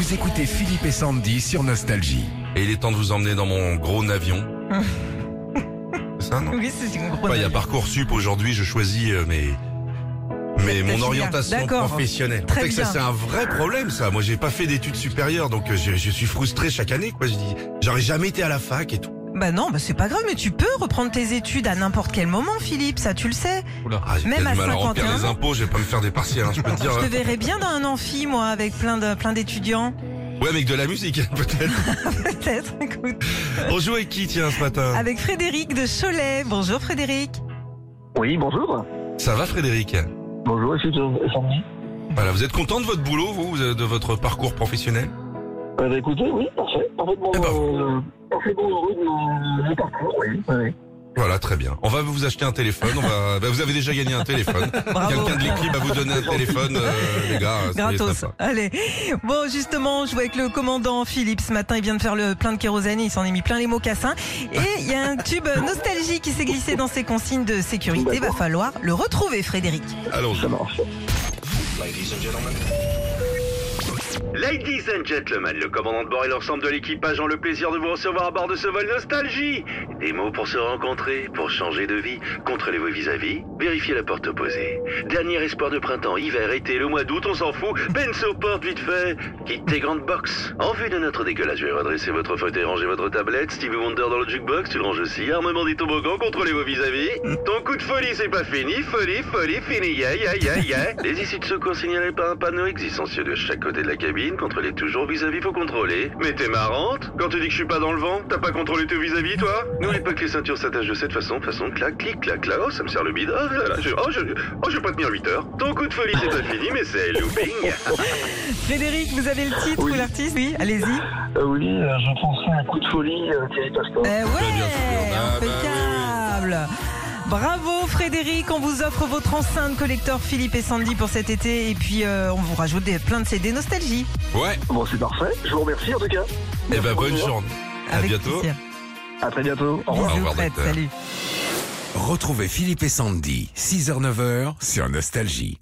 Vous écoutez Philippe et Sandy sur Nostalgie. Et il est temps de vous emmener dans mon gros navion. C'est ça, non Oui, c'est une grosse. Il y a Parcoursup aujourd'hui, je choisis euh, mes... Mais mon orientation D'accord. professionnelle. Très En fait, ça bien. c'est un vrai problème ça. Moi j'ai pas fait d'études supérieures donc euh, je, je suis frustré chaque année quoi. Je dis j'aurais jamais été à la fac et tout. Bah non, bah c'est pas grave, mais tu peux reprendre tes études à n'importe quel moment, Philippe, ça tu le sais. Ah, j'ai Même à du mal à remplir 51 les impôts, je vais pas me faire des partiels, hein, je peux te dire. Je te hein. verrais bien dans un amphi, moi, avec plein de plein d'étudiants. Ouais, avec de la musique peut-être. Peut-être, écoute. On joue avec qui tiens ce matin? Avec Frédéric de Cholet. Bonjour Frédéric. Oui, bonjour. Ça va Frédéric? Bonjour, ici Sandy. Voilà, vous êtes content de votre boulot, vous, de votre parcours professionnel? Euh, bah, écoutez, oui, parfait. Parfaitement, Eh ben, euh, parfaitement heureux de mon, mon parcours, oui. oui, oui. Voilà, très bien. On va vous acheter un téléphone. On va... bah, vous avez déjà gagné un téléphone. Quelqu'un de l'équipe va vous donner un téléphone, euh, les gars. Gratos. Allez. Bon, justement, je vois avec le commandant Philippe ce matin. Il vient de faire le plein de kérosène. Il s'en est mis plein les mocassins. Et il y a un tube nostalgie qui s'est glissé dans ses consignes de sécurité. Va falloir le retrouver, Frédéric. Allons. Ladies and gentlemen, le commandant de bord et l'ensemble de l'équipage ont le plaisir de vous recevoir à bord de ce vol nostalgie. Des mots pour se rencontrer, pour changer de vie, contrôlez vos vis-à-vis, vérifiez la porte opposée. Dernier espoir de printemps, hiver, été, le mois d'août, on s'en fout. Pense aux portes vite fait. Quitte tes grandes box. En vue de notre décollage, je vais redresser votre fauteuil, ranger votre tablette. Stevie Wonder dans le jukebox, tu le ranges aussi. Armement des toboggans, contrôlez vos vis-à-vis. Ton coup de folie, c'est pas fini. Folie, folie, fini. Yeah, yeah, yeah, yeah. Les issues de secours signalées par un panneau existentieux de chaque côté de la cabine. Contrôlez toujours vis-à-vis, faut contrôler. Mais t'es marrante. Quand tu dis que je suis pas dans le vent, t'as pas contrôlé tes vis-à-vis, toi N'oublie pas que les ceintures s'attachent de cette façon, façon, clac, clic, clac, clac. Oh, ça me sert le bide. Oh, là, là, je, oh, je, oh, je vais pas tenir 8 heures. Ton coup de folie, c'est pas fini, mais c'est looping. Frédéric, vous avez le titre Oui. ou l'artiste Oui, allez-y. Euh, oui, euh, je penserai à un coup de folie, euh, Thierry Pastor. Eh ouais, bien sûr. Ah, bah impeccable. Bravo Frédéric, on vous offre votre enceinte collector Philippe et Sandy pour cet été et puis euh, on vous rajoute des, plein de CD nostalgie. Ouais. Bon, c'est parfait. Je vous remercie, en tout cas. Eh ben, bonne journée. À Avec bientôt. plaisir. À très bientôt. Au revoir. Bisous revoir, Fred, salut. Retrouvez Philippe et Sandy, 6h-9h sur Nostalgie.